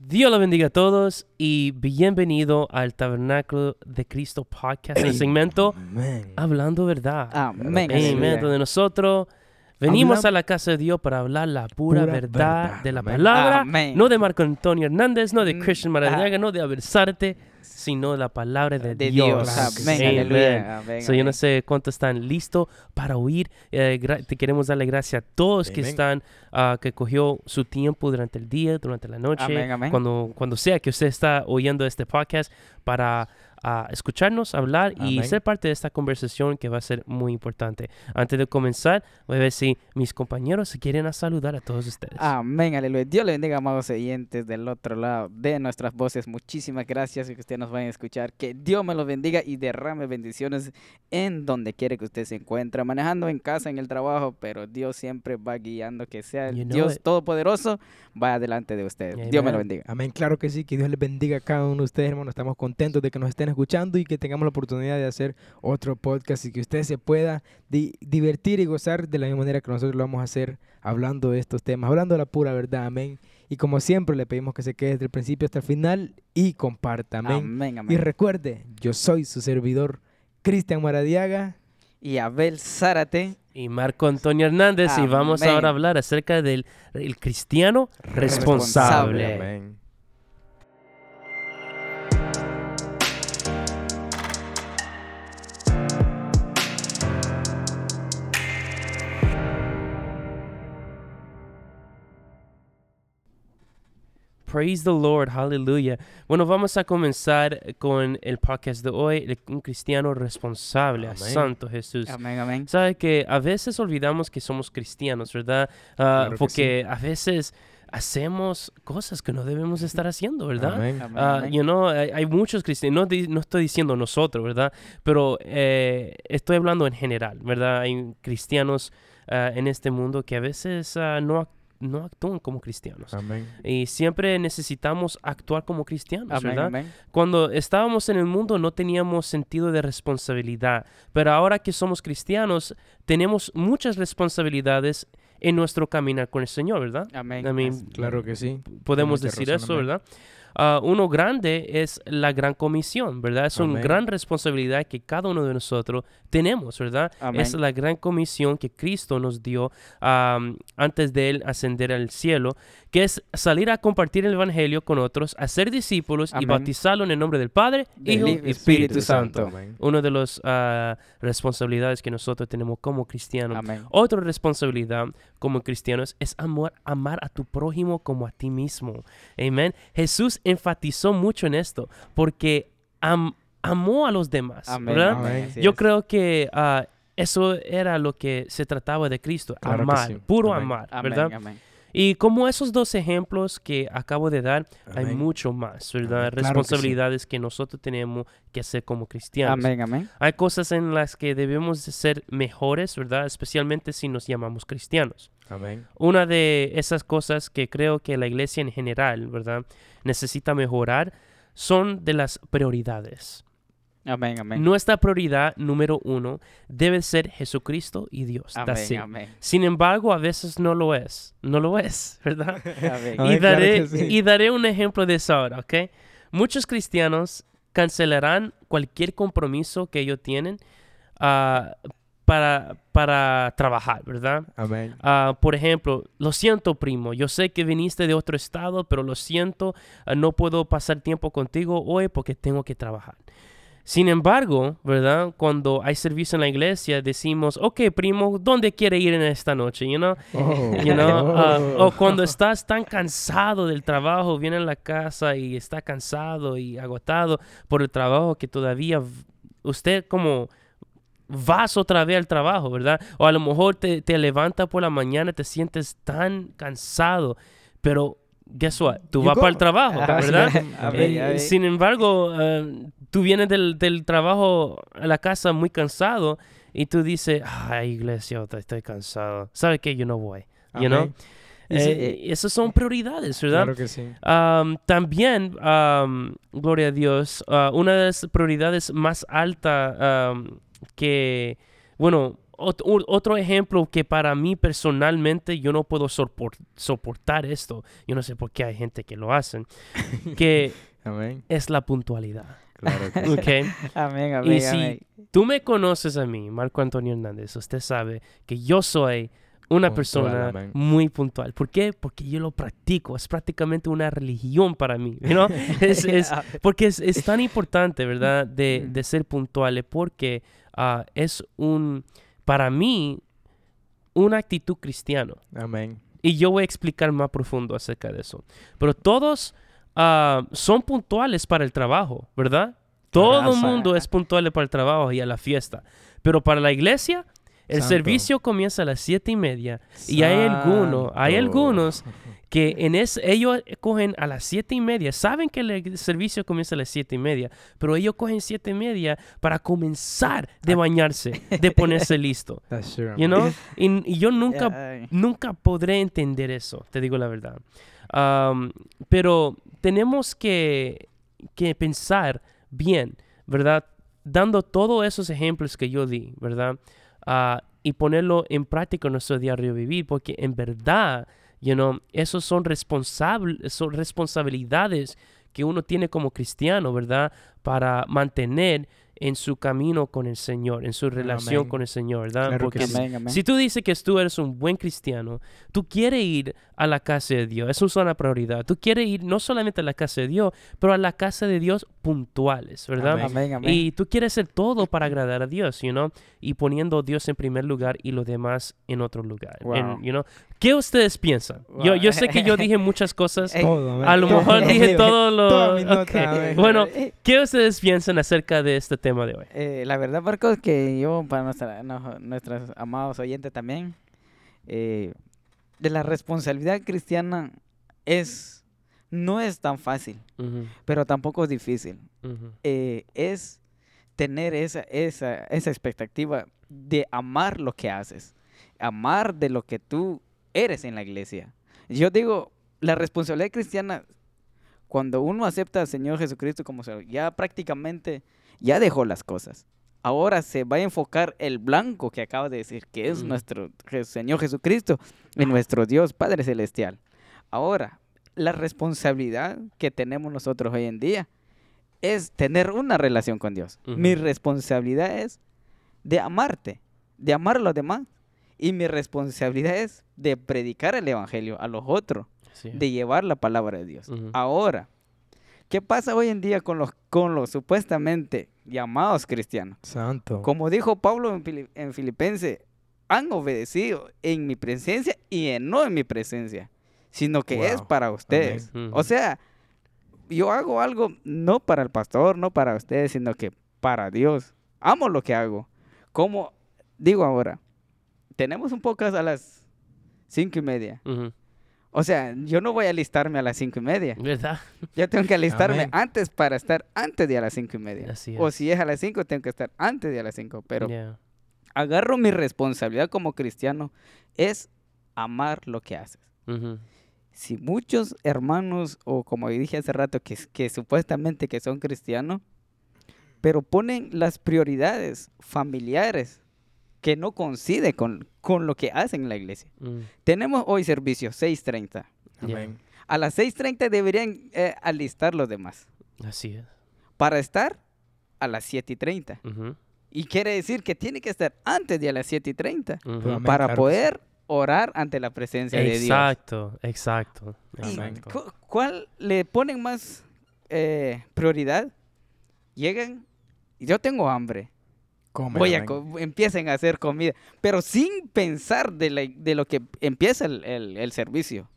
Dios lo bendiga a todos y bienvenido al Tabernáculo de Cristo podcast, el segmento Amén. Hablando Verdad. Amén. Amén. Donde nosotros venimos Habla- a la casa de Dios para hablar la pura, Pura verdad, verdad. de la Amén. palabra, Amén. no de Marco Antonio Hernández, no de Mm, Christian Maradiaga, no de Aversarte, sino de la palabra de, de Dios. Dios. Amén. Aleluya. Amén. So, yo no sé cuántos están listos para oír. Eh, te queremos darle gracias a todos que están, ah, que cogió su tiempo durante el día, durante la noche, Amén, amén. cuando cuando sea que usted está oyendo este podcast para ah, escucharnos hablar y Amén. ser parte de esta conversación que va a ser muy importante. Antes de comenzar, voy a ver si mis compañeros se quieren a saludar a todos ustedes. Amén, aleluya. Dios le bendiga, amados oyentes del otro lado de nuestras voces. Muchísimas gracias y que ustedes nos vayan a escuchar. Que Dios me los bendiga y derrame bendiciones en donde quiere que usted se encuentre. Manejando en casa, en el trabajo, pero Dios siempre va guiando que sea el You know Dios it. Todopoderoso va adelante de usted. Dios me lo Amen. bendiga. Amén, claro que sí, que Dios les bendiga a cada uno de ustedes, hermanos. Estamos contentos de que nos estén escuchando y que tengamos la oportunidad de hacer otro podcast y que usted se pueda di- divertir y gozar de la misma manera que nosotros lo vamos a hacer hablando de estos temas, hablando de la pura verdad, amén. Y como siempre le pedimos que se quede desde el principio hasta el final y comparta, amén. Amén, Y recuerde, yo soy su servidor, Cristian Maradiaga. Y Abel Zárate. Y Marco Antonio Hernández, y vamos ahora a hablar acerca del el cristiano responsable. Responsable. Amén. Praise the Lord, hallelujah. Bueno, vamos a comenzar con el podcast de hoy, un cristiano responsable, Amén. Santo Jesús. Amén, amén. Sabe que a veces olvidamos que somos cristianos, ¿verdad? Ah, Claro que porque a veces hacemos cosas que no debemos estar haciendo, ¿verdad? Amén. Amén, Ah, amén. you know, hay, hay muchos cristianos, no, no estoy diciendo nosotros, ¿verdad? Pero eh, estoy hablando en general, ¿verdad? Hay cristianos ah, en este mundo que a veces ah, no, ac- no actúan como cristianos. Amén. Y siempre necesitamos actuar como cristianos, Amén, ¿verdad? amén. Cuando estábamos en el mundo no teníamos sentido de responsabilidad, pero ahora que somos cristianos tenemos muchas responsabilidades en nuestro caminar con el Señor, ¿verdad? Amén. I mean, Claro que sí. podemos decir razón, eso. ¿verdad? Ah, uno grande es la gran comisión, ¿verdad? Es una gran responsabilidad que cada uno de nosotros tenemos, ¿verdad? Amén. Es la gran comisión que Cristo nos dio antes de Él ascender al cielo, que es salir a compartir el Evangelio con otros, hacer discípulos y Amén. bautizarlos en el nombre del Padre, Del Hijo y Espíritu Santo. Amén. Una de las ah, responsabilidades que nosotros tenemos como cristianos. Amén. Otra responsabilidad como cristianos es amor, amar a tu prójimo como a ti mismo. Amén. Jesús enfatizó mucho en esto porque am- amó a los demás, Amén. ¿verdad? amén, Yo creo que ah, eso era lo que se trataba de Cristo, Claro amar, sí. puro Amén. amar, Amén, ¿verdad? amén. Y como esos dos ejemplos que acabo de dar, hay mucho más, ¿verdad? Claro que sí. Responsabilidades que, nosotros tenemos que hacer como cristianos. Amén, amén. Hay cosas en las que debemos de ser mejores, ¿verdad? Especialmente si nos llamamos cristianos. Amén. Una de esas cosas que creo que la iglesia en general, ¿verdad? Necesita mejorar son de las prioridades. Amén, amén. Nuestra prioridad número uno debe ser Jesucristo y Dios. That's it. Amén, amén. Sin embargo, a veces no lo es. No lo es, ¿verdad? Amén. Y, daré, que sí. y daré un ejemplo de eso ahora, ¿ok? Muchos cristianos cancelarán cualquier compromiso que ellos tienen ah, para, para trabajar, ¿verdad? Amén. Ah, por ejemplo, lo siento, primo, yo sé que viniste de otro estado, pero lo siento, ah, no puedo pasar tiempo contigo hoy porque tengo que trabajar. Sin embargo, ¿verdad? Cuando hay servicio en la iglesia, decimos, ok, primo, ¿dónde quiere ir en esta noche? You know? Oh. You know, ah, o cuando estás tan cansado del trabajo, viene a la casa y está cansado y agotado por el trabajo que todavía usted como vas otra vez al trabajo, ¿verdad? O a lo mejor te, te levanta por la mañana, te sientes tan cansado, pero guess what? Tú You vas go. para el trabajo, Ah, ¿verdad? Amén, Eh, amén. sin embargo, eh, tú vienes del, del trabajo a la casa muy cansado y tú dices, ay, iglesia, estoy cansado. ¿Sabe qué? Yo no voy. You know? Sí, Eh, esas son prioridades, ¿verdad? Claro que sí. Am, también, am, gloria a Dios, ah, una de las prioridades más altas am, que, bueno, otro ejemplo que para mí personalmente yo no puedo sopor- soportar esto. Yo no sé por qué hay gente que lo hacen. Que Amén. es la puntualidad. Claro que sí. ¿ok? Amén, amén, Y si amén. tú me conoces a mí, Marco Antonio Hernández, usted sabe que yo soy una Puntual, persona amén. muy puntual. ¿Por qué? Porque yo lo practico. Es prácticamente una religión para mí. you know? Es- es- porque es, es tan importante, ¿verdad? De, Mm. de ser puntuales porque ah, es un, para mí, una actitud cristiana. Amén. Y yo voy a explicar más profundo acerca de eso. Pero todos ah, son puntuales para el trabajo, ¿verdad? Todo el mundo es puntual para el trabajo y a la fiesta. Pero para la iglesia, el Santo. servicio comienza a las siete y media. Y hay algunos, hay Santo. algunos que en ese, ellos cogen a las siete y media. Saben que el servicio comienza a las siete y media, pero ellos cogen siete y media para comenzar de bañarse, de ponerse listo. That's true, You know? Y, y yo nunca ay. nunca podré entender eso, te digo la verdad. Am, pero tenemos que, que pensar bien, ¿verdad? Dando todos esos ejemplos que yo di, ¿verdad? Ah, y ponerlo en práctica en nuestro diario vivir, porque en verdad, you esos son, son responsabilidades que uno tiene como cristiano, ¿verdad? Para mantener en su camino con el Señor, en su relación Amén. con el Señor, ¿verdad? Claro que Porque sí. Amén, amén. si tú dices que tú eres un buen cristiano, tú quieres ir a la casa de Dios, eso es una prioridad. Tú quieres ir no solamente a la casa de Dios, pero a la casa de Dios puntuales, ¿verdad? Amén. Amén, amén. Y tú quieres hacer todo para agradar a Dios, you know? Y poniendo a Dios en primer lugar y los demás en otro lugar. Wow. En- you know? ¿Qué ustedes piensan? Yo, yo sé que yo dije muchas cosas. Todo, a lo mejor dije todo lo... Todas mis ok. notas, amén. Bueno, ¿qué ustedes piensan acerca de este tema de hoy? eh, la verdad, Marcos, que yo, para nuestra, no- nuestros amados oyentes también, eh, de la responsabilidad cristiana es, no es tan fácil, pero tampoco es difícil. Eh, es tener esa, esa, esa expectativa de amar lo que haces, amar de lo que tú eres en la iglesia. Yo digo, la responsabilidad cristiana, cuando uno acepta al Señor Jesucristo como Señor, ya prácticamente ya dejó las cosas. Ahora se va a enfocar el blanco que acaba de decir, que es Mm. nuestro Señor Jesucristo y nuestro Dios Padre Celestial. Ahora, la responsabilidad que tenemos nosotros hoy en día es tener una relación con Dios. Mi responsabilidad es de amarte, de amar a los demás. Y mi responsabilidad es de predicar el Evangelio a los otros, sí. de llevar la palabra de Dios. Ahora, ¿qué pasa hoy en día con los, con los supuestamente llamados cristianos? Santo. Como dijo Pablo en, Fili- en Filipenses, han obedecido en mi presencia y en no en mi presencia, sino que es Wow. para ustedes. Amén. O sea, yo hago algo no para el pastor, no para ustedes, sino que para Dios. Amo lo que hago. Como digo ahora, tenemos un podcast a las cinco y media. Ujú. O sea, yo no voy a alistarme a las cinco y media. ¿Verdad? Yo tengo que alistarme Amén. antes para estar antes de a las cinco y media. Así O es. si es a las cinco, tengo que estar antes de a las cinco. Pero Yeah. agarro mi responsabilidad como cristiano es amar lo que haces. Ujú. Si muchos hermanos, o como dije hace rato, que, que supuestamente que son cristianos, pero ponen las prioridades familiares que no coincide con, con lo que hacen en la iglesia. Mm. Tenemos hoy servicio 6.30. Amén. A las 6.30 deberían eh, alistar los demás Así es. para estar a las 7.30. Ujú. Y quiere decir que tiene que estar antes de a las 7.30 Ujú. Amén, para claro que sí. poder orar ante la presencia de Dios. Exacto, exacto. ¿Y exacto. cu- cuál le ponen más eh, prioridad? Llegan, y yo tengo hambre. Voy a empiecen a hacer comida, pero sin pensar de, la- de lo que empieza el, el- el servicio.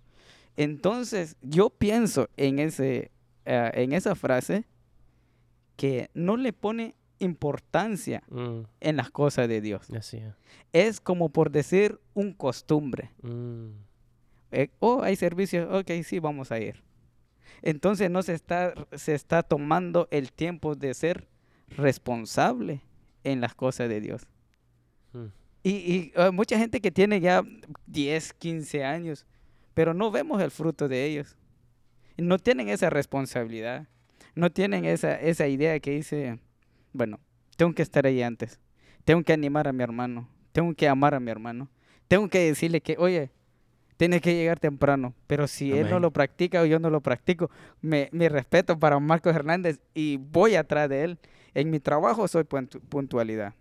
Entonces, yo pienso en, ese, eh, en esa frase que no le pone importancia Mm, en las cosas de Dios. así es. Es como por decir un costumbre. Mm, Eh, oh, hay servicios, ok, sí, vamos a ir. Entonces no se está, se está tomando el tiempo de ser responsable en las cosas de Dios. mm. Y, y, eh, mucha gente que tiene ya 10, 15 años, pero no vemos el fruto de ellos. No tienen esa responsabilidad, no tienen esa, esa idea que dice, bueno, tengo que estar ahí antes, tengo que animar a mi hermano, tengo que amar a mi hermano. Tengo que decirle que, oye, tienes que llegar temprano. Pero si él no lo practica o yo no lo practico, me, mi respeto para Marcos Hernández y voy atrás de él. En mi trabajo soy puntu- puntualidad.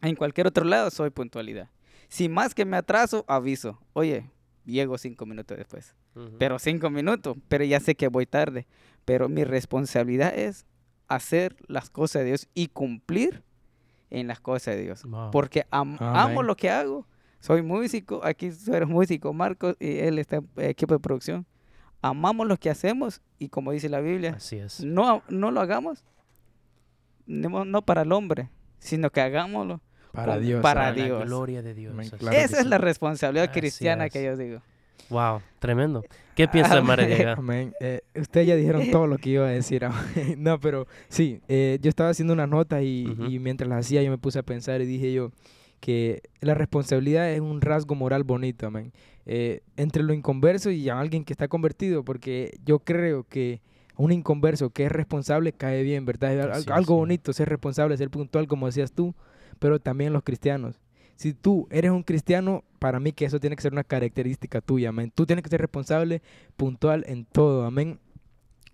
En cualquier otro lado soy puntualidad. Si más que me atraso, aviso. Oye, llego cinco minutos después. Ujú. Pero cinco minutos, pero ya sé que voy tarde. Pero mi responsabilidad es hacer las cosas de Dios y cumplir en las cosas de Dios. Wow. Porque am- amo lo que hago. Soy músico, aquí tú eres músico, Marcos, y él está en equipo de producción. Amamos lo que hacemos y como dice la Biblia, Así es. no, no lo hagamos no, no para el hombre, sino que hagámoslo. Para Con- Dios. para la. Dios. gloria de Dios. Claro Esa es sí. la responsabilidad Así cristiana que yo digo. Wow, tremendo. ¿Qué piensa. María? Eh, ustedes ya dijeron todo lo que iba a decir. no, pero sí, eh, yo estaba haciendo unas notas y, mientras las hacía yo me puse a pensar y dije yo que la responsabilidad es un rasgo moral bonito, amén. Eh, entre lo inconverso y a alguien que está convertido, porque yo creo que un inconverso que es responsable cae bien, ¿verdad? Al- algo sí. bonito, ser responsable, ser puntual, como decías tú, pero también los cristianos. Si tú eres un cristiano, para mí que eso tiene que ser una característica tuya, amén. Tú tienes que ser responsable, puntual en todo, amén.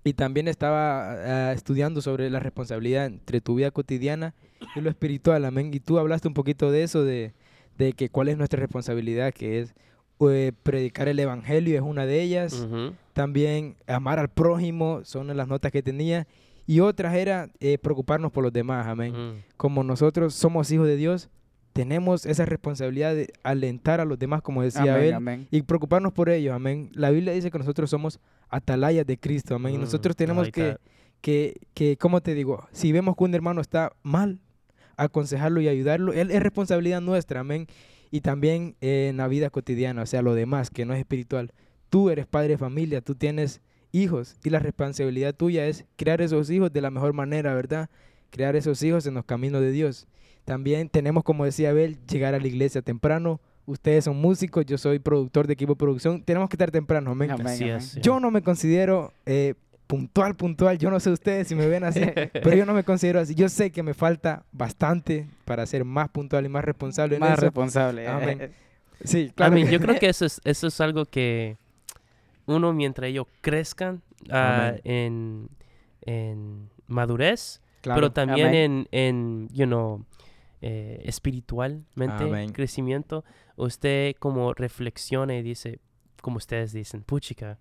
Y también estaba ah, estudiando sobre la responsabilidad entre tu vida cotidiana y lo espiritual, amén. Y tú hablaste un poquito de eso, de, de que cuál es nuestra responsabilidad, que es eh, predicar el evangelio, es una de ellas. También amar al prójimo, son las notas que tenía. Y otras era eh, preocuparnos por los demás, amén como nosotros somos hijos de Dios, tenemos esa responsabilidad de alentar a los demás, como decía Amén, amén. y preocuparnos por ellos, amén. La Biblia dice que nosotros somos atalayas de Cristo, amén. y Mm, nosotros tenemos like que, que, que, ¿cómo te digo? Si vemos que un hermano está mal, aconsejarlo y ayudarlo, él, es responsabilidad nuestra, amén. Y también eh, en la vida cotidiana, o sea, lo demás, que no es espiritual. Tú eres padre de familia, tú tienes hijos y la responsabilidad tuya es crear esos hijos de la mejor manera, ¿verdad? Crear esos hijos en los caminos de Dios. También tenemos, como decía Abel, llegar a la iglesia temprano. Ustedes son músicos, yo soy productor de equipo de producción. Tenemos que estar temprano, amén. Yo no me considero eh, puntual, puntual. Yo no sé ustedes si me ven así, pero yo no me considero así. Yo sé que me falta bastante para ser más puntual y más responsable en Más eso. responsable. Amén. Sí, claro. yo creo que eso es, eso es algo que uno mientras ellos crezcan ah, en, en madurez, claro. pero también Amén. en, en, you know, eh, espiritualmente, Amén. crecimiento, usted como reflexiona y dice, como ustedes dicen, puchica,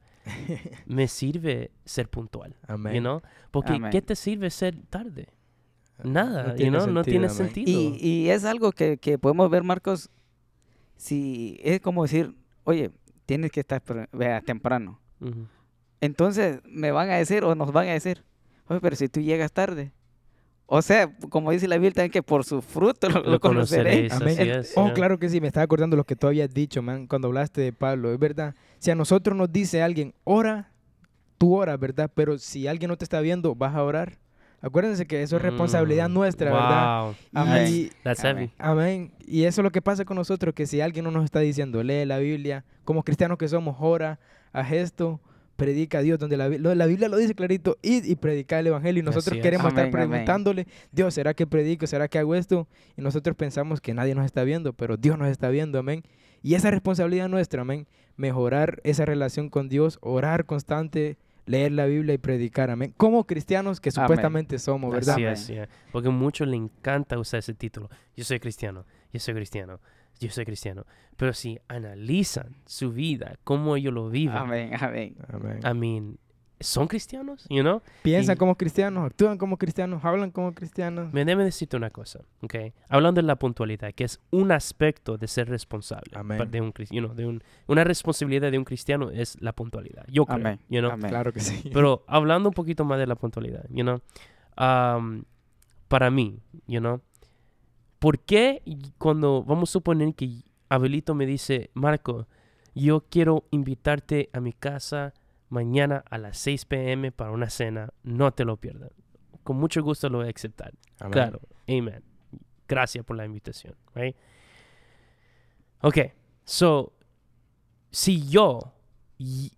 me sirve ser puntual, Amén. you know? Porque Amén. ¿qué te sirve ser tarde? Nada, you tiene know? no tiene sentido. Y, y es algo que, que podemos ver, Marcos, si es como decir, oye, tienes que estar vea, temprano. Entonces me van a decir o nos van a decir, oye, pero si tú llegas tarde. O sea, como dice la Biblia, que por su fruto lo, Lo conoceréis. conoceréis, Amén. es, oh, claro que sí, me estaba acordando lo que tú habías dicho, man, cuando hablaste de Pablo. Es verdad. Si a nosotros nos dice alguien, ora, tú oras, ¿verdad? Pero si alguien no te está viendo, vas a orar. Acuérdense que eso es responsabilidad Mm, nuestra, ¿verdad? wow. Amén. Y, That's Amén. heavy. amén. Y eso es lo que pasa con nosotros, que si alguien no nos está diciendo, lee la Biblia, como cristianos que somos, ora, haz esto, predica a Dios, donde la, la Biblia lo dice clarito, id y predica el Evangelio. Y nosotros es. queremos estar amén. preguntándole, Dios, ¿será que predico? ¿Será que hago esto? Y nosotros pensamos que nadie nos está viendo, pero Dios nos está viendo, amén. Y esa responsabilidad nuestra, amén. Mejorar esa relación con Dios, orar constante, leer la Biblia y predicar, amén. Como cristianos que Amén. supuestamente somos, ¿verdad? Así es, yeah. Porque a muchos le encanta usar ese título. Yo soy cristiano, yo soy cristiano, yo soy cristiano. Pero si analizan su vida, cómo ellos lo viven, Amén, amén. Amén. I mean, ¿son cristianos? You know? Piensan Y- como cristianos, actúan como cristianos, hablan como cristianos. Me debe decirte una cosa, ¿ok? Hablando de la puntualidad, que es un aspecto de ser responsable. Amén. De un, you know, de un, una responsabilidad de un cristiano es la puntualidad. Yo creo, Amén. you know? Amén. Claro que sí. Pero hablando un poquito más de la puntualidad, you know, um, para mí, you know, ¿por qué cuando vamos a suponer que Abelito me dice, Marco, yo quiero invitarte a mi casa mañana a las 6 pm para una cena, no te lo pierdas. Con mucho gusto lo voy a aceptar. Amén. Claro, amen. Gracias por la invitación, right? Ok, so, si yo,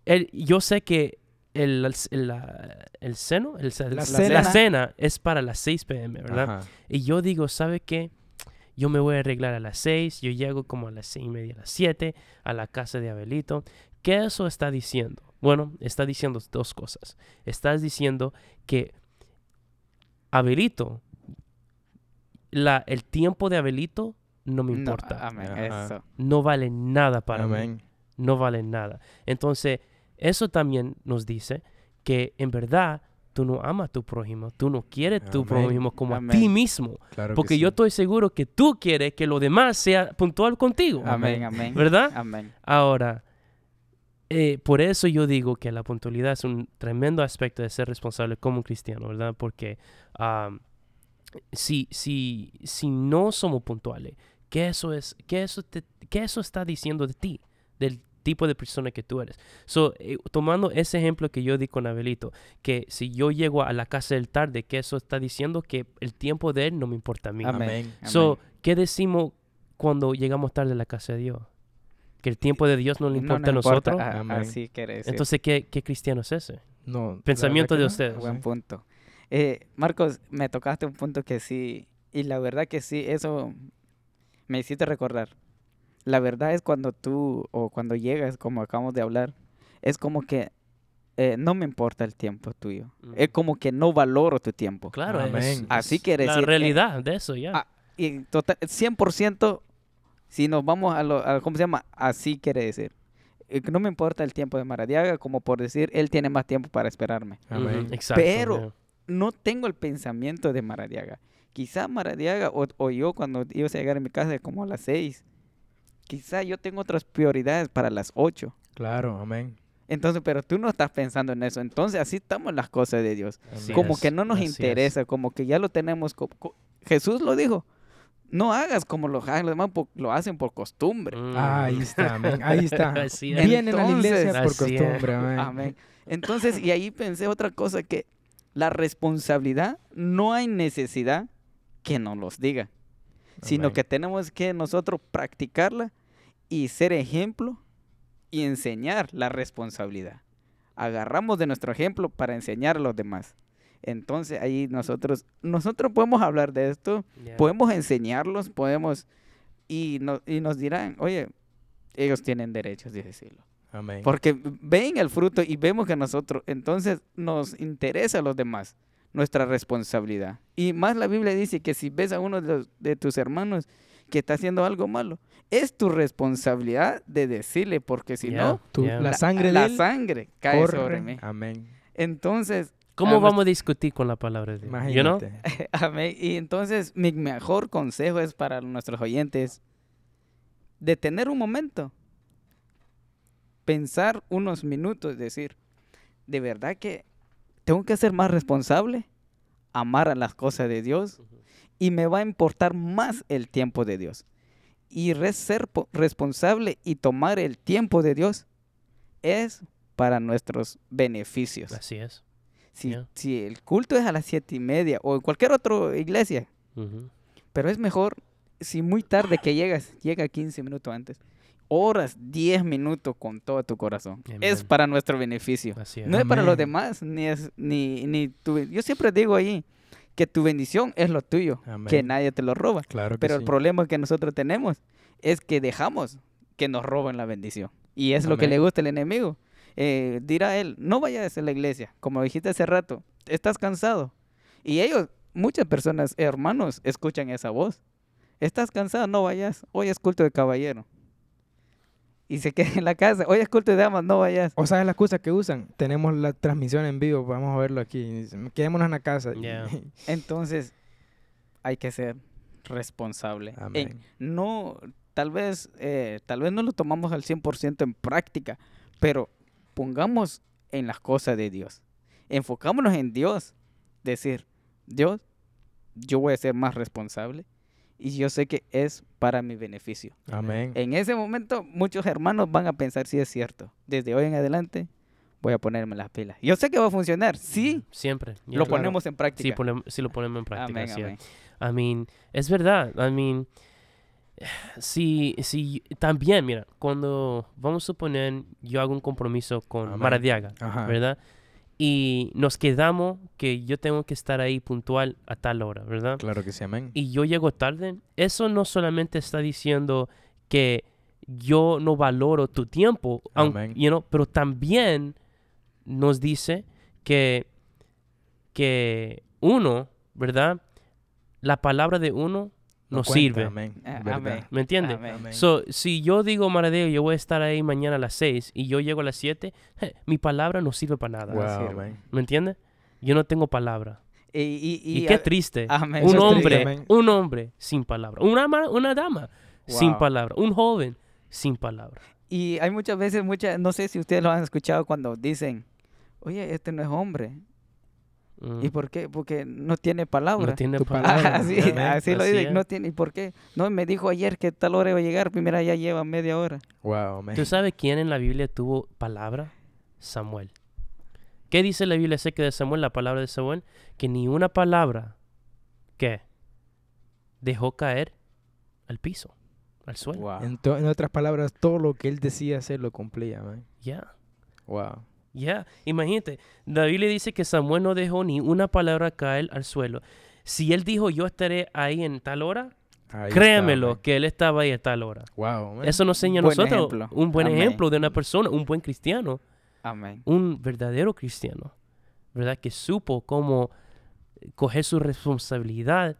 el- yo sé que el, el, la- el seno, el, La la cena. cena es para las 6 pm, ¿verdad? Ajá. Y yo digo, ¿sabe qué? Yo me voy a arreglar a las seis, yo llego como a las seis y media, a las siete, a la casa de Abelito. ¿Qué eso está diciendo? Bueno, está diciendo dos cosas. Estás diciendo que Abelito, la, el tiempo de Abelito no me No, importa. amén, eso. No vale nada para mí. Amén. No vale nada. Entonces, eso también nos dice que en verdad tú no amas a tu prójimo, tú no quieres a tu prójimo como a ti mismo. Claro Porque sí. yo estoy seguro que tú quieres que lo demás sea puntual contigo. Amén, amén. ¿Verdad? Amén. Ahora, eh, por eso yo digo que la puntualidad es un tremendo aspecto de ser responsable como un cristiano, ¿verdad? Porque si, si, si no somos puntuales, ¿qué eso, es, qué, eso te- qué eso está diciendo de ti? Del tipo de persona que tú eres. So, eh, tomando ese ejemplo que yo di con Abelito, que si yo llego a la casa del tarde, que eso está diciendo que el tiempo de él no me importa a mí. Amén. Amén. So, ¿qué decimos cuando llegamos tarde a la casa de Dios? Que el tiempo de Dios no le No importa nos a nosotros. a- Amén. así quiere decir. Entonces, ¿qué, qué cristiano es ese? No, Pensamiento de no. ustedes. Buen punto. Eh, Marcos, me tocaste un punto que sí, y la verdad que sí, eso me hiciste recordar. La verdad es cuando tú, o cuando llegas, como acabamos de hablar, es como que eh, no me importa el tiempo tuyo. Es como que no valoro tu tiempo. Claro, es- Amén. Así es quiere la decir, eh, realidad de eso, ya. ah, Y total, 100%, si nos vamos a lo, a- ¿cómo se llama? Así quiere decir. Eh, que No me importa el tiempo de Maradiaga, como por decir, él tiene más tiempo para esperarme. Amén. Exacto, Pero- no tengo el pensamiento de Maradiaga. Quizá Maradiaga o, o yo cuando ibas a llegar a mi casa como a las seis, quizá yo tengo otras prioridades para las ocho. Claro, amén. Entonces, pero tú no estás pensando en eso. Entonces, así estamos las cosas de Dios. Así como es, que no nos así es. interesa, como que ya lo tenemos. co- co- Jesús lo dijo. No hagas como los, demás, por- lo hacen por costumbre. Mm. Ahí está, amén. Ahí está. Es. Vienen a la iglesia Entonces- por costumbre, amén. Amén. Entonces, y ahí pensé otra cosa, que la responsabilidad no hay necesidad que nos los diga, sino que tenemos que nosotros practicarla y ser ejemplo y enseñar la responsabilidad. Agarramos de nuestro ejemplo para enseñar a los demás. Entonces ahí nosotros, nosotros podemos hablar de esto, podemos enseñarlos, podemos, y, no- y nos dirán, oye, ellos tienen derechos de decirlo. Amén. Porque ven el fruto y vemos que nosotros, entonces nos interesa a los demás, nuestra responsabilidad. Y más la Biblia dice que si ves a uno de, los- de tus hermanos que está haciendo algo malo, es tu responsabilidad de decirle, porque si no, Tu- la sangre la él sangre cae corre. sobre mí. Amén. Entonces, ¿Cómo vamos a discutir con la palabra de Dios? You know? Imagínate. Amén. Y entonces mi mejor consejo es para nuestros oyentes detener un momento, pensar unos minutos, decir, de verdad que tengo que ser más responsable, amar a las cosas de Dios y me va a importar más el tiempo de Dios. Y ser po- responsable y tomar el tiempo de Dios es para nuestros beneficios. Así es. Si, el culto es a las siete y media o en cualquier otra iglesia, pero es mejor si muy tarde que llegas, llega 15 minutos antes, horas 10 minutos con todo tu corazón. Es para nuestro beneficio. Es. No es para los demás, ni es ni, ni tu, yo siempre digo ahí que tu bendición es lo tuyo, que nadie te lo roba. Claro que Pero el problema que nosotros tenemos es que dejamos que nos roben la bendición. Y es lo que le gusta al enemigo. Eh, dirá él, no vayas a la iglesia, como dijiste hace rato, estás cansado. Y ellos, muchas personas, hermanos, escuchan esa voz. Estás cansado, no vayas, hoy es culto de caballero. Y se queda en la casa, hoy es culto de damas, no vayas. O sabes la excusa que usan. Tenemos la transmisión en vivo, vamos a verlo aquí. Quedémonos en la casa. Ya. Entonces, hay que ser responsable. en Amén. no, tal vez, eh, tal vez no lo tomamos al 100% en práctica, pero pongamos en las cosas de Dios. Enfocámonos en Dios. Decir, Dios, yo voy a ser más responsable y yo sé que es para mi beneficio. Amén. En ese momento, muchos hermanos van a pensar si es cierto. Desde hoy en adelante, voy a ponerme las pilas. Yo sé que va a funcionar. Sí, Siempre. lo claro. ponemos en Sí, práctica. ponem- sí lo ponemos en práctica. amén, amén. I mean, es verdad. I mean, si, si también, mira, cuando vamos a suponer yo hago un compromiso con Amén. Maradiaga, Ajá. ¿verdad? Y nos quedamos que yo tengo que estar ahí puntual a tal hora, ¿verdad? Claro que sí, amén. y yo llego tarde, eso no solamente está diciendo que yo no valoro tu tiempo, aun- Amén. you know, pero también nos dice que, que uno, ¿verdad? La palabra de uno No nos cuenta, sirve. Amén. ¿Me entiendes? So, si yo digo, Maradeo, yo voy a estar ahí mañana a las 6 y yo llego a las 7, mi palabra no sirve para nada. Wow, sirve. amén. ¿Me entiendes? Yo no tengo palabra. Y, y, Y, y qué triste. Amén. Un hombre, amén. un hombre sin palabra. Una, una dama sin palabra. Un joven sin palabra. Y hay muchas veces, muchas, no sé si ustedes lo han escuchado cuando dicen, oye, este no es hombre. Mm. ¿Y por qué? Porque no tiene palabra. No tiene palabra. así, Amén. así lo dicen, no tiene. ¿Y por qué? No, me dijo ayer que tal hora iba a llegar, primera ya lleva media hora. Wow, amén. ¿Tú sabes quién en la Biblia tuvo palabra? Samuel. ¿Qué dice la Biblia acerca de Samuel, la palabra de Samuel? Que ni una palabra, ¿qué? Dejó caer al piso, al suelo. En, to- en otras palabras, todo lo que él decía hacer lo cumplía. Ya. Wow. Ya, imagínate, la Biblia dice que Samuel no dejó ni una palabra caer al suelo. Si él dijo yo estaré ahí en tal hora, Ahí créemelo está, que él estaba ahí a tal hora. Wow, amén. Eso nos enseña a nosotros ejemplo. un buen Amén. ejemplo de una persona, un buen cristiano, Amén. un verdadero cristiano, ¿verdad? Que supo cómo coger su responsabilidad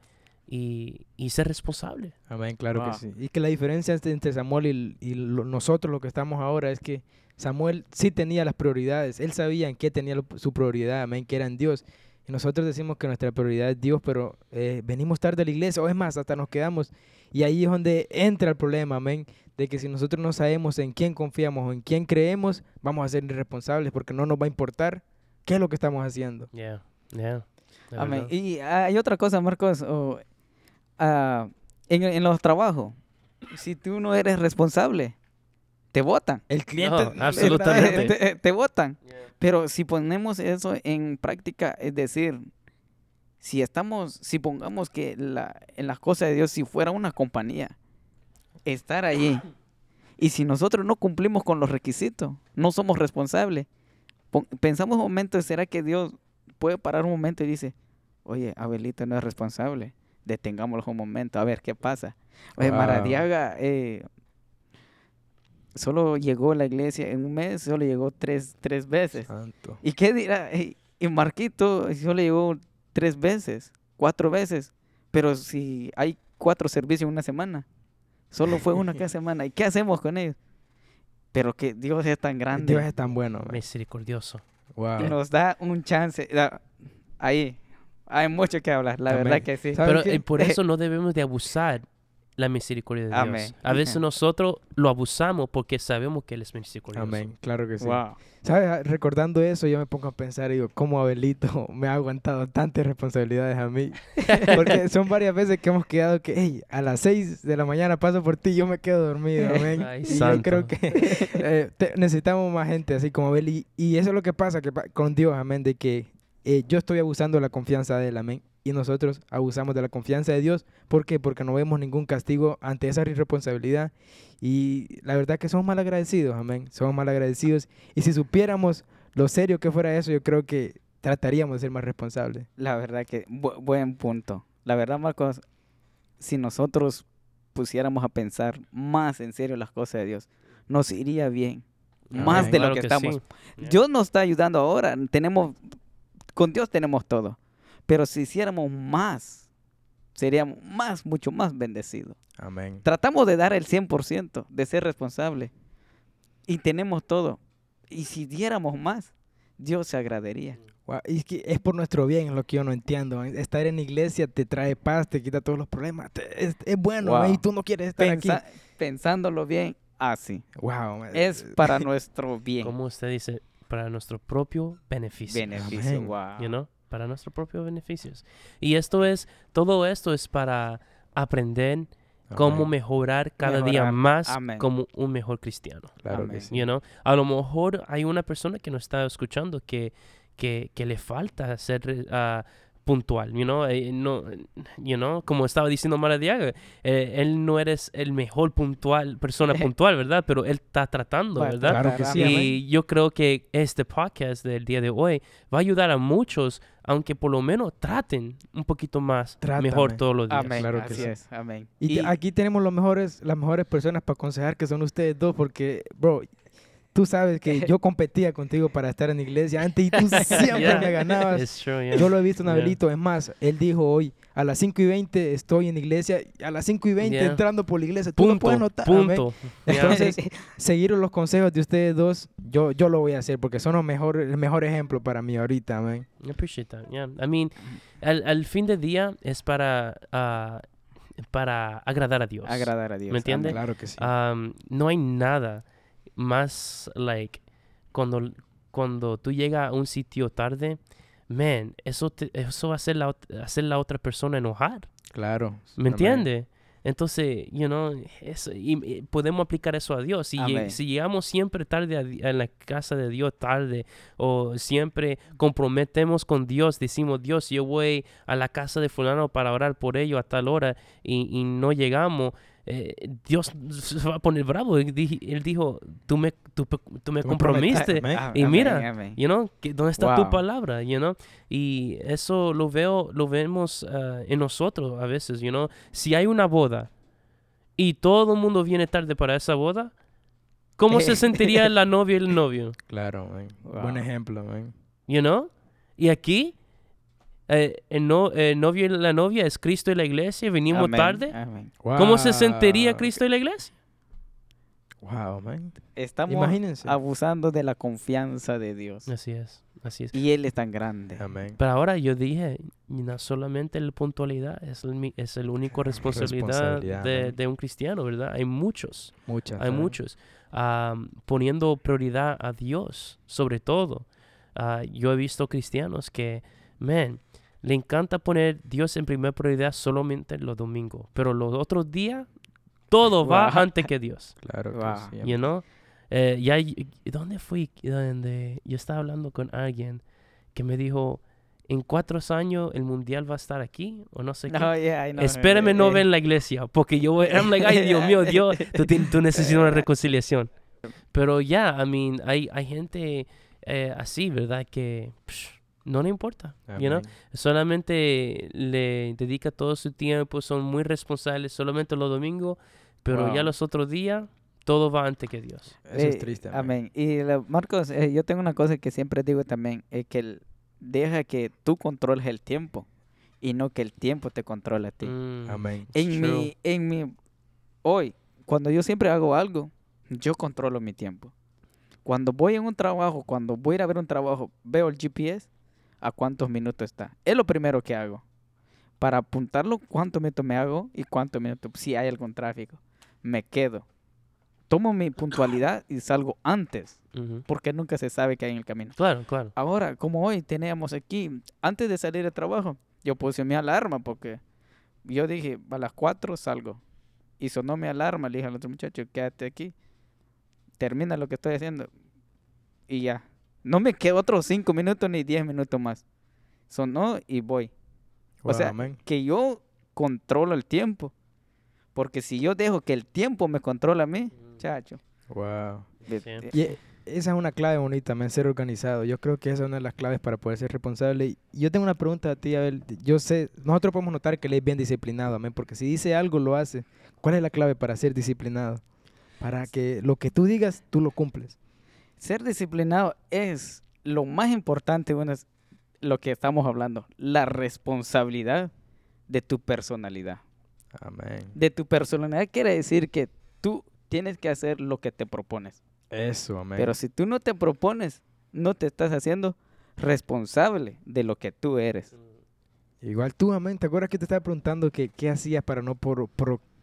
y, y ser responsable. Amén, claro Wow. que sí. Y que la diferencia entre- entre Samuel y, y lo- nosotros, lo que estamos ahora, es que Samuel sí tenía las prioridades. Él sabía en qué tenía lo- su prioridad, amén, que era en Dios. Y nosotros decimos que nuestra prioridad es Dios, pero eh, venimos tarde a la iglesia, o es más, hasta nos quedamos. Y ahí es donde entra el problema, amén, de que si nosotros no sabemos en quién confiamos o en quién creemos, vamos a ser irresponsables porque no nos va a importar qué es lo que estamos haciendo. Yeah, yeah. Amén. Y hay otra cosa, Marcos, o, en, en los trabajos, si tú no eres responsable, te votan. El cliente... No, absolutamente. Te, te votan. Pero si ponemos eso en práctica, es decir, si estamos, si pongamos que la, en las cosas de Dios, si fuera una compañía, estar allí, y si nosotros no cumplimos con los requisitos, no somos responsables, pon- pensamos un momento, ¿será que Dios puede parar un momento y dice, oye, Abelito no es responsable, detengámoslo un momento, a ver qué pasa? Oye, Wow. Maradiaga, eh, solo llegó a la iglesia en un mes, solo llegó tres, tres veces. Santo. ¿Y qué dirá? Y Marquito solo llegó tres veces, cuatro veces. Pero si hay cuatro servicios en una semana, solo fue una cada semana. ¿Y qué hacemos con ellos? Pero que Dios es tan grande Dios es tan bueno. Misericordioso. Wow. nos da un chance. Ahí hay mucho que hablar, la Amén. verdad que sí. ¿Sabe Pero eh, por eso no debemos de abusar la misericordia de Dios. Amén. A veces Ujú. nosotros lo abusamos porque sabemos que Él es misericordioso. Amén, claro que sí. Wow. ¿Sabes? Recordando eso, yo me pongo a pensar y digo, ¿cómo Abelito me ha aguantado tantas responsabilidades a mí? Porque son varias veces que hemos quedado que, hey, a las 6 de la mañana paso por ti y yo me quedo dormido, amén. Ay, y yo santo. creo que eh, te- necesitamos más gente así como Abel. Y, y eso es lo que pasa que con Dios, amén, de que eh, yo estoy abusando de la confianza de él, amén. Y nosotros abusamos de la confianza de Dios. ¿Por qué? Porque no vemos ningún castigo ante esa irresponsabilidad. Y la verdad que somos mal agradecidos, amén. Somos mal agradecidos. Y si supiéramos lo serio que fuera eso, yo creo que trataríamos de ser más responsables. La verdad que bu- buen punto. La verdad, Marcos, si nosotros pusiéramos a pensar más en serio las cosas de Dios, nos iría bien. Más de lo que, que estamos. sí. Dios nos está ayudando ahora. Tenemos, con Dios tenemos todo. Pero si hiciéramos más, seríamos más, mucho más bendecidos. Amén. Tratamos de dar el 100%, de ser responsables. Y tenemos todo. Y si diéramos más, Dios se agradaría. Guau, y es que es por nuestro bien, es lo que yo no entiendo. Estar en iglesia te trae paz, te quita todos los problemas. te- es, es bueno, Wow. y tú no quieres estar Pensa- aquí. pensándolo bien, así. Wow, Es para nuestro bien. Como usted dice, para nuestro propio beneficio. Beneficio, Amén. wow. you know, para nuestros propios beneficios. Y esto es, todo esto es para aprender cómo Amén. mejorar cada día más Amén. como un mejor cristiano. Claro Amén. que sí. You know? A lo mejor hay una persona que nos está escuchando que, que, que le falta ser, ah, puntual, you know, eh, no, you know, como estaba diciendo Mara Diaga, eh, él no eres el mejor puntual, persona puntual, ¿verdad? Pero él está tratando, ¿verdad? Claro que sí. Y yo creo que este podcast del día de hoy va a ayudar a muchos, aunque por lo menos traten un poquito más Trátame. mejor todos los días. Amén. Claro que Así sí. es. Amén. Y, te- aquí tenemos los mejores, las mejores personas para aconsejar que son ustedes dos, porque, bro, tú sabes que yo competía contigo para estar en la iglesia antes y tú siempre Yeah. me ganabas. It's true, yeah. Yo lo he visto, Yeah. Nabelito. Es más, él dijo hoy, a las 5 y 20 estoy en la iglesia, a las 5 y 20 Yeah. entrando por la iglesia. Tú lo punto, puedes notar. punto. Yeah. Entonces, seguir los consejos de ustedes dos, yo, yo lo voy a hacer porque son los mejor, el mejor ejemplo para mí ahorita, amén. I appreciate that. Yeah. I mean, al, al fin de día es para, ah, para agradar a Dios. Agradar a Dios. ¿Me entiende? Amén. Claro que sí. Um, no hay nada más, like, cuando, cuando tú llegas a un sitio tarde, man, eso, te- eso va a hacer la, hacer la otra persona enojar. claro. ¿Me entiendes? Entonces, you know, eso- y, y podemos aplicar eso a Dios. Si, lleg- si llegamos siempre tarde a la casa de Dios, tarde, o siempre comprometemos con Dios, decimos, Dios, yo voy a la casa de fulano para orar por ello a tal hora y, y no llegamos, eh, Dios se va a poner bravo. Él, dij- él dijo, tú me, tú, tú me comprometiste. Ah, Y amén, mira, amén. You know, ¿dónde está tu Wow. palabra? You know, y eso lo veo, lo vemos ah, en nosotros a veces, you know. Si hay una boda y todo el mundo viene tarde para esa boda, ¿cómo se sentiría la novia y el novio? Claro. Buen Wow. ejemplo, amén. You know? Y aquí eh, el, no, el novio y la novia es Cristo y la iglesia, venimos Amén, tarde. amén. ¿Cómo se sentiría Wow. Cristo y la iglesia? Wow, man. Estamos Imagínense. abusando de la confianza de Dios. Así es, así es. Y Él es tan grande. Amén. Pero ahora yo dije, no solamente la puntualidad es el, es el único responsabilidad, Responsabilidad, de, de un cristiano, ¿verdad? Hay muchos, Muchas. hay muchos. am, poniendo prioridad a Dios, sobre todo. Ah, yo he visto cristianos que, man, le encanta poner Dios en primer prioridad solamente los domingos, pero los otros días, todo va Wow. antes que Dios. Claro que Wow. sí. You know? Eh, ya, y- ¿Dónde fui? Donde yo estaba hablando con alguien que me dijo, en cuatro años el mundial va a estar aquí o no sé qué. No, yeah, I know. Espérame Eh, no eh, ver en la iglesia, porque yo voy, I'm like, ay Dios mío, Dios, tú, necesitas una reconciliación. Pero ya, I mean, hay, hay gente eh, así, ¿verdad? Que psh, no le importa, you know? Solamente le dedica todo su tiempo, son muy responsables solamente los domingos, pero ya los otros días todo va antes que Dios. Eso es Eh, triste. Amén. amén. Y Marcos, eh, yo tengo una cosa que siempre digo también, es que el- deja que tú controles el tiempo y no que el tiempo te controle a ti. Mm, Amén. En mi, en mi, hoy, cuando yo siempre hago algo, yo controlo mi tiempo. Cuando voy en un trabajo, cuando voy a ir a ver un trabajo, veo el GPS, a cuántos minutos está. Es lo primero que hago. Para apuntarlo, cuántos minutos me hago y cuántos minutos, si hay algún tráfico. Me quedo. Tomo mi puntualidad y salgo antes, porque nunca se sabe qué hay en el camino. Claro, claro. Ahora, como hoy teníamos aquí, antes de salir de trabajo, yo puse mi alarma porque yo dije, a las 4 salgo. Y sonó mi alarma, le dije al otro muchacho, quédate aquí, termina lo que estoy haciendo. Y ya. No me quedo otros 5 minutos ni 10 minutos más. Sonó y voy. O sea, amén. que yo controlo el tiempo. Porque si yo dejo que el tiempo me controla a mí, chacho. Wow. Y e- esa es una clave bonita, man, ser organizado. Yo creo que esa es una de las claves para poder ser responsable. Y yo tengo una pregunta a ti, a ver, yo sé, nosotros podemos notar que él es bien disciplinado, amén, porque si dice algo, lo hace. ¿Cuál es la clave para ser disciplinado? Para que lo que tú digas, tú lo cumples. Ser disciplinado es lo más importante, bueno, es lo que estamos hablando, la responsabilidad de tu personalidad. Amén. De tu personalidad quiere decir que tú tienes que hacer lo que te propones. Eso, amén. Pero si tú no te propones, no te estás haciendo responsable de lo que tú eres. Igual tú, amén. ¿Te acuerdas que te estaba preguntando que qué hacías para no por-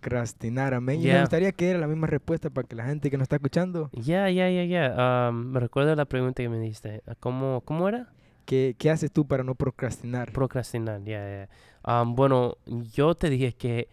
procrastinar, amén? Y me Yeah. gustaría que era la misma respuesta para que la gente que nos está escuchando, Ya, ya, ya, ya. Um, me recuerdo la pregunta que me diste. ¿Cómo, cómo era? que, ¿qué haces tú para no procrastinar? Procrastinar, ya, ya. Um, bueno, yo te dije que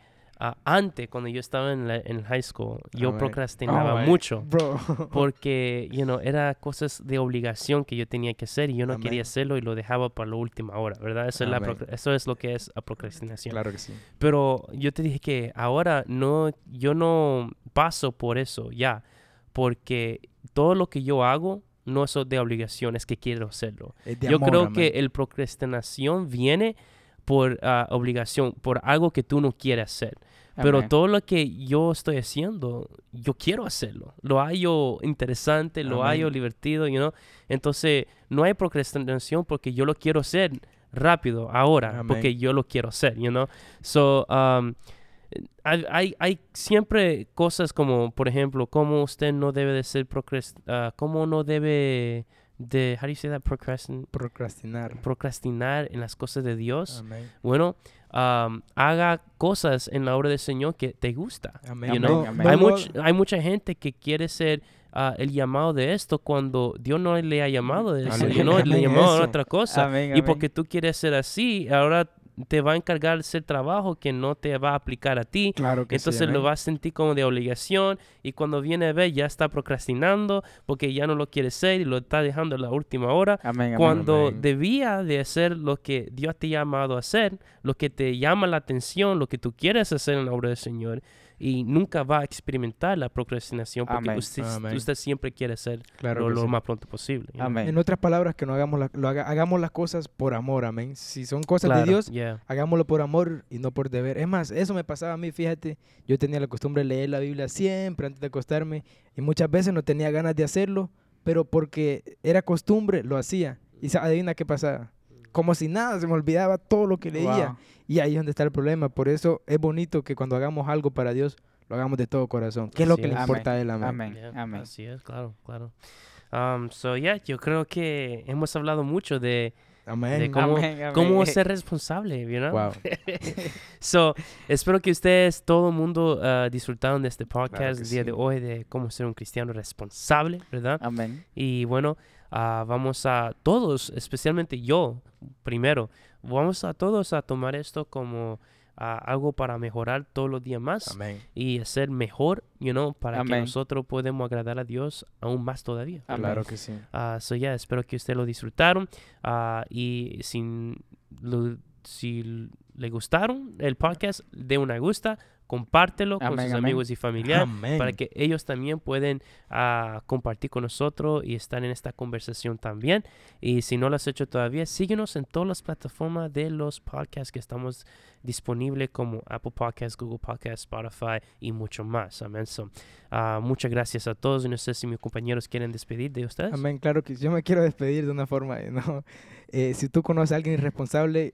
antes, cuando yo estaba en, la, en high school, yo procrastinaba mucho. Bro. Porque, you know, era cosas de obligación que yo tenía que hacer y yo no quería hacerlo y lo dejaba para la última hora, ¿verdad? Eso, es, la eso es lo que es la procrastinación. claro que sí. Pero yo te dije que ahora no, yo no paso por eso ya, porque todo lo que yo hago no es de obligación, es que quiero hacerlo. Yo amor, creo que el procrastinación viene por ah, obligación, por algo que tú no quieres hacer. Pero todo lo que yo estoy haciendo, yo quiero hacerlo. Lo hallo interesante, lo Amén. hallo divertido, you know? Entonces, no hay procrastinación porque yo lo quiero hacer rápido, ahora, Amén. porque yo lo quiero hacer, you know? So, um, hay, hay, hay siempre cosas como, por ejemplo, cómo usted no debe de ser procrast ah, cómo no debe de, how do you say that, procrastin Procrastinar. procrastinar en las cosas de Dios. Amén. Bueno, um, haga cosas en la obra del Señor que te gusta. Amén. you Amén, know? amén. Hay, much- hay mucha gente que quiere ser ah, el llamado de esto cuando Dios no le ha llamado de eso, Amén, you know, le amén, llamado a otra cosa. Amén, Y amén. porque tú quieres ser así, ahora te va a encargar de hacer trabajo que no te va a aplicar a ti. Claro que Entonces sí. lo amén. va a sentir como de obligación y cuando viene a ver ya está procrastinando porque ya no lo quiere ser y lo está dejando en la última hora Amén, amén. cuando Amén. debía de hacer lo que Dios te ha llamado a hacer, lo que te llama la atención, lo que tú quieres hacer en la obra del Señor y nunca va a experimentar la procrastinación porque usted, usted siempre quiere hacer Claro lo, lo sí. más pronto posible. Amén. En otras palabras, que no hagamos, la- lo haga- hagamos las cosas por amor, amén. Si son cosas Claro, de Dios, yeah. hagámoslo por amor y no por deber. Es más, eso me pasaba a mí, fíjate, yo tenía la costumbre de leer la Biblia siempre antes de acostarme y muchas veces no tenía ganas de hacerlo, pero porque era costumbre, lo hacía. Y adivina qué pasaba. Como si nada, se me olvidaba todo lo que leía. Wow. Y ahí es donde está el problema. Por eso es bonito que cuando hagamos algo para Dios, lo hagamos de todo corazón. ¿Qué es lo que le es. importa a él, amén? Amén. Yeah, Amén. Así es, claro, claro. Um, so, yeah, yo creo que hemos hablado mucho de, Amén. de cómo, Amén, amén. cómo ser responsable, you know? Wow. So, espero que ustedes, todo el mundo, uh, disfrutaron de este podcast que el día de sí. hoy de cómo ser un cristiano responsable, ¿verdad? Amén. Y bueno, ah, vamos a todos, especialmente yo, primero, vamos a todos a tomar esto como ah, algo para mejorar todos los días más Amén. y ser mejor, you know, para que Amén. nosotros podamos agradar a Dios aún más todavía. Amén. Claro que sí. Ah, so yeah, espero que ustedes lo disfrutaron ah, y si, lo- si le gustaron el podcast, de una gusta, compártelo con Amén, sus amén. amigos y familiares para que ellos también pueden ah, compartir con nosotros y estar en esta conversación también. Y si no lo has hecho todavía, síguenos en todas las plataformas de los podcasts que estamos disponibles como Apple Podcasts, Google Podcasts, Spotify y mucho más. Amén. So, ah, muchas gracias a todos y no sé si mis compañeros quieren despedir de ustedes. Amén, claro que yo me quiero despedir de una forma, ¿no? Eh, si tú conoces a alguien irresponsable,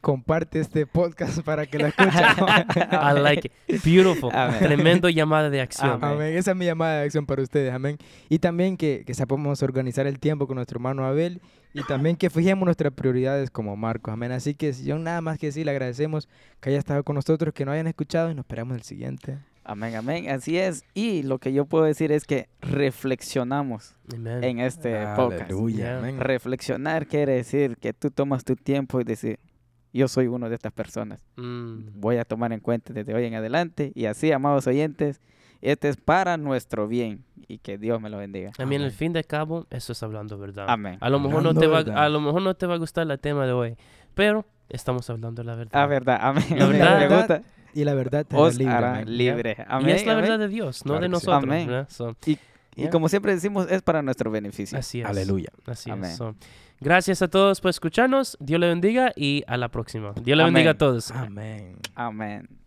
comparte este podcast para que lo escuche. I like it. Beautiful. Amén. Tremendo llamada de acción. Amén. Amén. Esa es mi llamada de acción para ustedes. Amén. Y también que, que sepamos organizar el tiempo con nuestro hermano Abel y también que fijemos nuestras prioridades como Marcos. Amén. Así que si yo nada más que sí, le agradecemos que haya estado con nosotros, que nos hayan escuchado y nos esperamos el siguiente. Amén, amén. Así es. Y lo que yo puedo decir es que reflexionamos Amen. en este podcast. Aleluya. Yeah. Amén. Reflexionar quiere decir que tú tomas tu tiempo y decir, yo soy uno de estas personas. Mm. Voy a tomar en cuenta desde hoy en adelante. Y así, amados oyentes, este es para nuestro bien. Y que Dios me lo bendiga. También al Amén. fin de cabo, eso es hablando verdad. Amén. A lo mejor no te va, a lo mejor no te va a gustar el tema de hoy, pero estamos hablando la verdad. Ah, verdad. Amén. La verdad- Me gusta. Y la verdad te hará Os libre. hará amén. libre. y Amén. es la amén. verdad de Dios, no Claro de nosotros. Amén. So, Y Yeah. como siempre decimos, es para nuestro beneficio. así es. Aleluya. Así Amén. es. So, gracias a todos por escucharnos. Dios le bendiga y a la próxima. Dios le Amén. bendiga a todos. Amén. Amén.